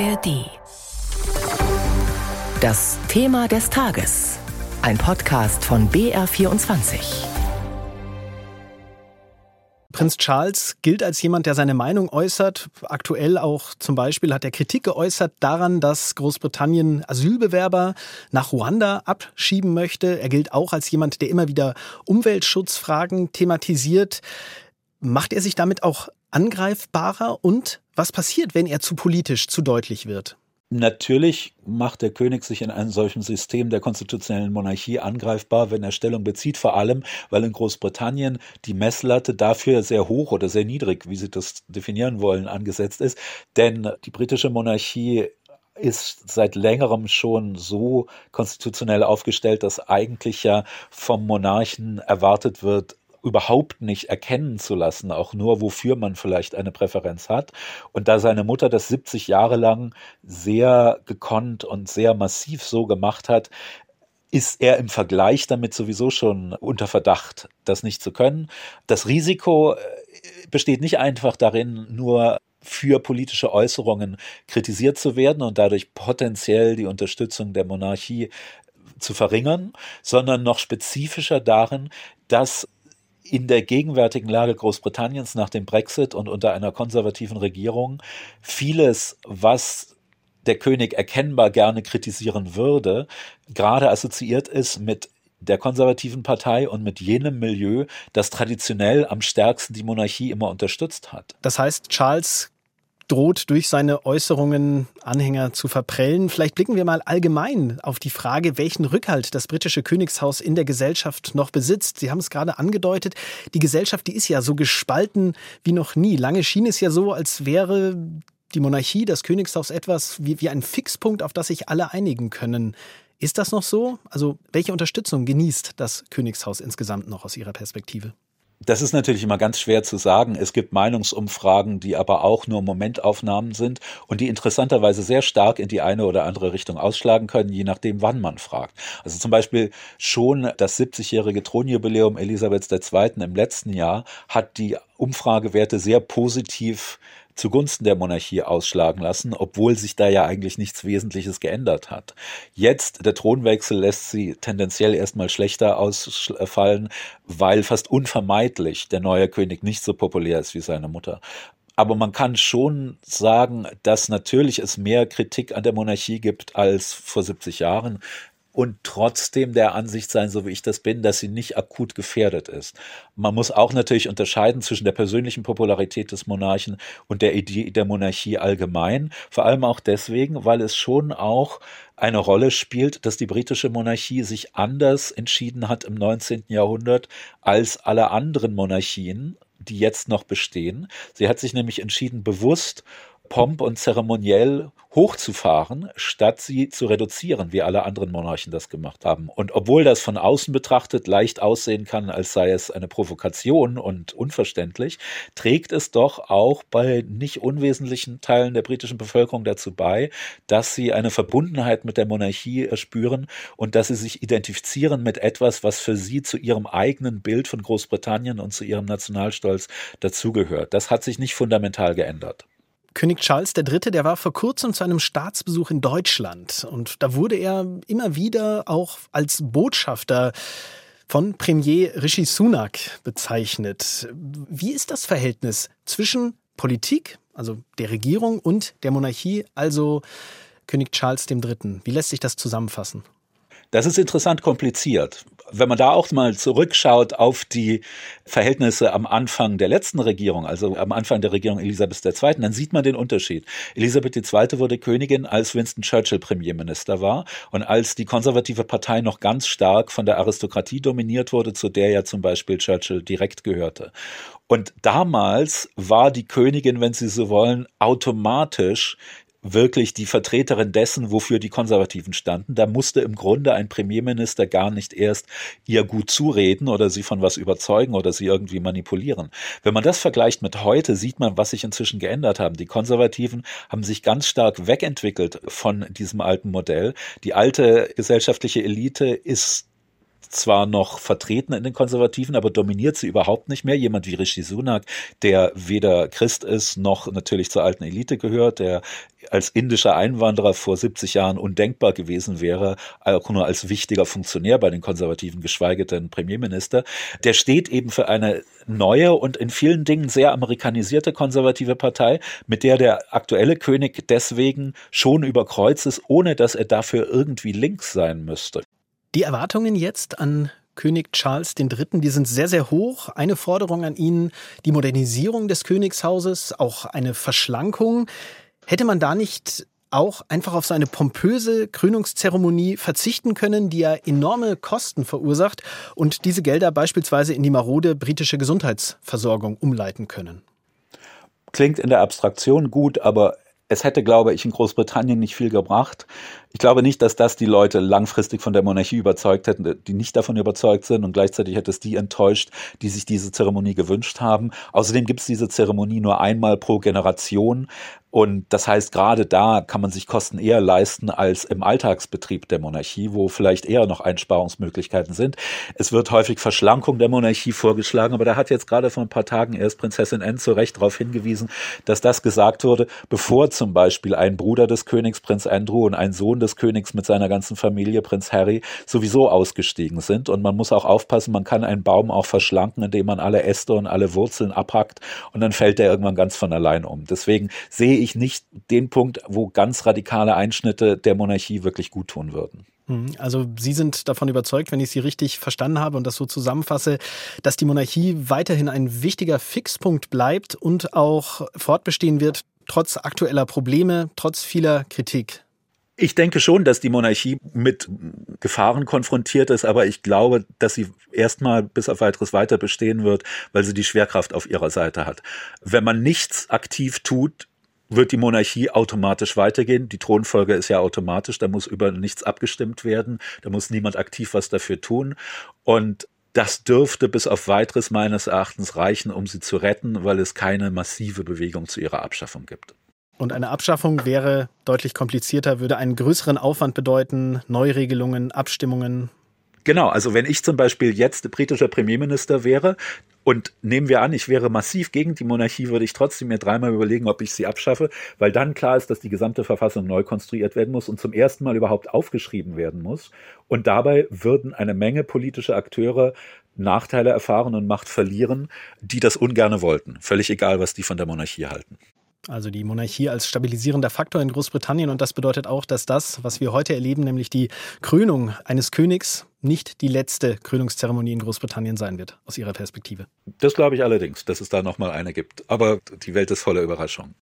ARD. Das Thema des Tages. Ein Podcast von BR24. Prinz Charles gilt als jemand, der seine Meinung äußert. Aktuell auch zum Beispiel hat er Kritik geäußert daran, dass Großbritannien Asylbewerber nach Ruanda abschieben möchte. Er gilt auch als jemand, der immer wieder Umweltschutzfragen thematisiert. Macht er sich damit auch angreifbarer und was passiert, wenn er zu politisch, zu deutlich wird? Natürlich macht der König sich in einem solchen System der konstitutionellen Monarchie angreifbar, wenn er Stellung bezieht, vor allem, weil in Großbritannien die Messlatte dafür sehr hoch oder sehr niedrig, wie Sie das definieren wollen, angesetzt ist. Denn die britische Monarchie ist seit längerem schon so konstitutionell aufgestellt, dass eigentlich ja vom Monarchen erwartet wird, überhaupt nicht erkennen zu lassen, auch nur wofür man vielleicht eine Präferenz hat. Und da seine Mutter das 70 Jahre lang sehr gekonnt und sehr massiv so gemacht hat, ist er im Vergleich damit sowieso schon unter Verdacht, das nicht zu können. Das Risiko äh, besteht nicht einfach darin, nur für politische Äußerungen kritisiert zu werden und dadurch potenziell die Unterstützung der Monarchie zu verringern, sondern noch spezifischer darin, dass in der gegenwärtigen Lage Großbritanniens nach dem Brexit und unter einer konservativen Regierung vieles, was der König erkennbar gerne kritisieren würde, gerade assoziiert ist mit der konservativen Partei und mit jenem Milieu, das traditionell am stärksten die Monarchie immer unterstützt hat. Das heißt, Charles droht durch seine Äußerungen Anhänger zu verprellen. Vielleicht blicken wir mal allgemein auf die Frage, welchen Rückhalt das britische Königshaus in der Gesellschaft noch besitzt. Sie haben es gerade angedeutet, die Gesellschaft, die ist ja so gespalten wie noch nie. Lange schien es ja so, als wäre die Monarchie, das Königshaus etwas wie, wie ein Fixpunkt, auf das sich alle einigen können. Ist das noch so? Also welche Unterstützung genießt das Königshaus insgesamt noch aus Ihrer Perspektive? Das ist natürlich immer ganz schwer zu sagen. Es gibt Meinungsumfragen, die aber auch nur Momentaufnahmen sind und die interessanterweise sehr stark in die eine oder andere Richtung ausschlagen können, je nachdem, wann man fragt. Also zum Beispiel schon das 70-jährige Thronjubiläum Elisabeths II. im letzten Jahr hat die Umfragewerte sehr positiv zugunsten der Monarchie ausschlagen lassen, obwohl sich da ja eigentlich nichts Wesentliches geändert hat. Jetzt, der Thronwechsel lässt sie tendenziell erstmal schlechter ausfallen, weil fast unvermeidlich der neue König nicht so populär ist wie seine Mutter. Aber man kann schon sagen, dass natürlich es mehr Kritik an der Monarchie gibt als vor 70 Jahren und trotzdem der Ansicht sein, so wie ich das bin, dass sie nicht akut gefährdet ist. Man muss auch natürlich unterscheiden zwischen der persönlichen Popularität des Monarchen und der Idee der Monarchie allgemein. Vor allem auch deswegen, weil es schon auch eine Rolle spielt, dass die britische Monarchie sich anders entschieden hat im 19. Jahrhundert als alle anderen Monarchien, die jetzt noch bestehen. Sie hat sich nämlich entschieden, bewusst Pomp und zeremoniell hochzufahren, statt sie zu reduzieren, wie alle anderen Monarchen das gemacht haben. Und obwohl das von außen betrachtet leicht aussehen kann, als sei es eine Provokation und unverständlich, trägt es doch auch bei nicht unwesentlichen Teilen der britischen Bevölkerung dazu bei, dass sie eine Verbundenheit mit der Monarchie spüren und dass sie sich identifizieren mit etwas, was für sie zu ihrem eigenen Bild von Großbritannien und zu ihrem Nationalstolz dazugehört. Das hat sich nicht fundamental geändert. König Charles III., der war vor kurzem zu einem Staatsbesuch in Deutschland und da wurde er immer wieder auch als Botschafter von Premier Rishi Sunak bezeichnet. Wie ist das Verhältnis zwischen Politik, also der Regierung und der Monarchie, also König Charles III.? Wie lässt sich das zusammenfassen? Das ist interessant kompliziert. Wenn man da auch mal zurückschaut auf die Verhältnisse am Anfang der letzten Regierung, also am Anfang der Regierung Elisabeth II., dann sieht man den Unterschied. Elisabeth II. wurde Königin, als Winston Churchill Premierminister war und als die konservative Partei noch ganz stark von der Aristokratie dominiert wurde, zu der ja zum Beispiel Churchill direkt gehörte. Und damals war die Königin, wenn Sie so wollen, automatisch wirklich die Vertreterin dessen, wofür die Konservativen standen. Da musste im Grunde ein Premierminister gar nicht erst ihr gut zureden oder sie von was überzeugen oder sie irgendwie manipulieren. Wenn man das vergleicht mit heute, sieht man, was sich inzwischen geändert haben. Die Konservativen haben sich ganz stark wegentwickelt von diesem alten Modell. Die alte gesellschaftliche Elite ist zwar noch vertreten in den Konservativen, aber dominiert sie überhaupt nicht mehr. Jemand wie Rishi Sunak, der weder Christ ist noch natürlich zur alten Elite gehört, der als indischer Einwanderer vor 70 Jahren undenkbar gewesen wäre, auch nur als wichtiger Funktionär bei den Konservativen, geschweige denn Premierminister. Der steht eben für eine neue und in vielen Dingen sehr amerikanisierte konservative Partei, mit der der aktuelle König deswegen schon über Kreuz ist, ohne dass er dafür irgendwie links sein müsste. Die Erwartungen jetzt an König Charles III., die sind sehr, sehr hoch. Eine Forderung an ihn, die Modernisierung des Königshauses, auch eine Verschlankung. Hätte man da nicht auch einfach auf so eine pompöse Krönungszeremonie verzichten können, die ja enorme Kosten verursacht und diese Gelder beispielsweise in die marode britische Gesundheitsversorgung umleiten können? Klingt in der Abstraktion gut, aber es hätte, glaube ich, in Großbritannien nicht viel gebracht. Ich glaube nicht, dass das die Leute langfristig von der Monarchie überzeugt hätten, die nicht davon überzeugt sind und gleichzeitig hätte es die enttäuscht, die sich diese Zeremonie gewünscht haben. Außerdem gibt es diese Zeremonie nur einmal pro Generation und das heißt, gerade da kann man sich Kosten eher leisten als im Alltagsbetrieb der Monarchie, wo vielleicht eher noch Einsparungsmöglichkeiten sind. Es wird häufig Verschlankung der Monarchie vorgeschlagen, aber da hat jetzt gerade vor ein paar Tagen erst Prinzessin Anne zu Recht darauf hingewiesen, dass das gesagt wurde, bevor zum Beispiel ein Bruder des Königs, Prinz Andrew, und ein Sohn des Königs mit seiner ganzen Familie, Prinz Harry, sowieso ausgestiegen sind. Und man muss auch aufpassen, man kann einen Baum auch verschlanken, indem man alle Äste und alle Wurzeln abhackt und dann fällt der irgendwann ganz von allein um. Deswegen sehe ich nicht den Punkt, wo ganz radikale Einschnitte der Monarchie wirklich gut tun würden. Hm, also Sie sind davon überzeugt, wenn ich Sie richtig verstanden habe und das so zusammenfasse, dass die Monarchie weiterhin ein wichtiger Fixpunkt bleibt und auch fortbestehen wird, trotz aktueller Probleme, trotz vieler Kritik. Ich denke schon, dass die Monarchie mit Gefahren konfrontiert ist, aber ich glaube, dass sie erstmal bis auf weiteres weiter bestehen wird, weil sie die Schwerkraft auf ihrer Seite hat. Wenn man nichts aktiv tut, wird die Monarchie automatisch weitergehen. Die Thronfolge ist ja automatisch, da muss über nichts abgestimmt werden, da muss niemand aktiv was dafür tun. Und das dürfte bis auf weiteres meines Erachtens reichen, um sie zu retten, weil es keine massive Bewegung zu ihrer Abschaffung gibt. Und eine Abschaffung wäre deutlich komplizierter, würde einen größeren Aufwand bedeuten, Neuregelungen, Abstimmungen. Genau, also wenn ich zum Beispiel jetzt britischer Premierminister wäre und nehmen wir an, ich wäre massiv gegen die Monarchie, würde ich trotzdem mir dreimal überlegen, ob ich sie abschaffe, weil dann klar ist, dass die gesamte Verfassung neu konstruiert werden muss und zum ersten Mal überhaupt aufgeschrieben werden muss. Und dabei würden eine Menge politische Akteure Nachteile erfahren und Macht verlieren, die das ungerne wollten. Völlig egal, was die von der Monarchie halten. Also die Monarchie als stabilisierender Faktor in Großbritannien. Und das bedeutet auch, dass das, was wir heute erleben, nämlich die Krönung eines Königs, nicht die letzte Krönungszeremonie in Großbritannien sein wird, aus Ihrer Perspektive. Das glaube ich allerdings, dass es da nochmal eine gibt. Aber die Welt ist voller Überraschungen.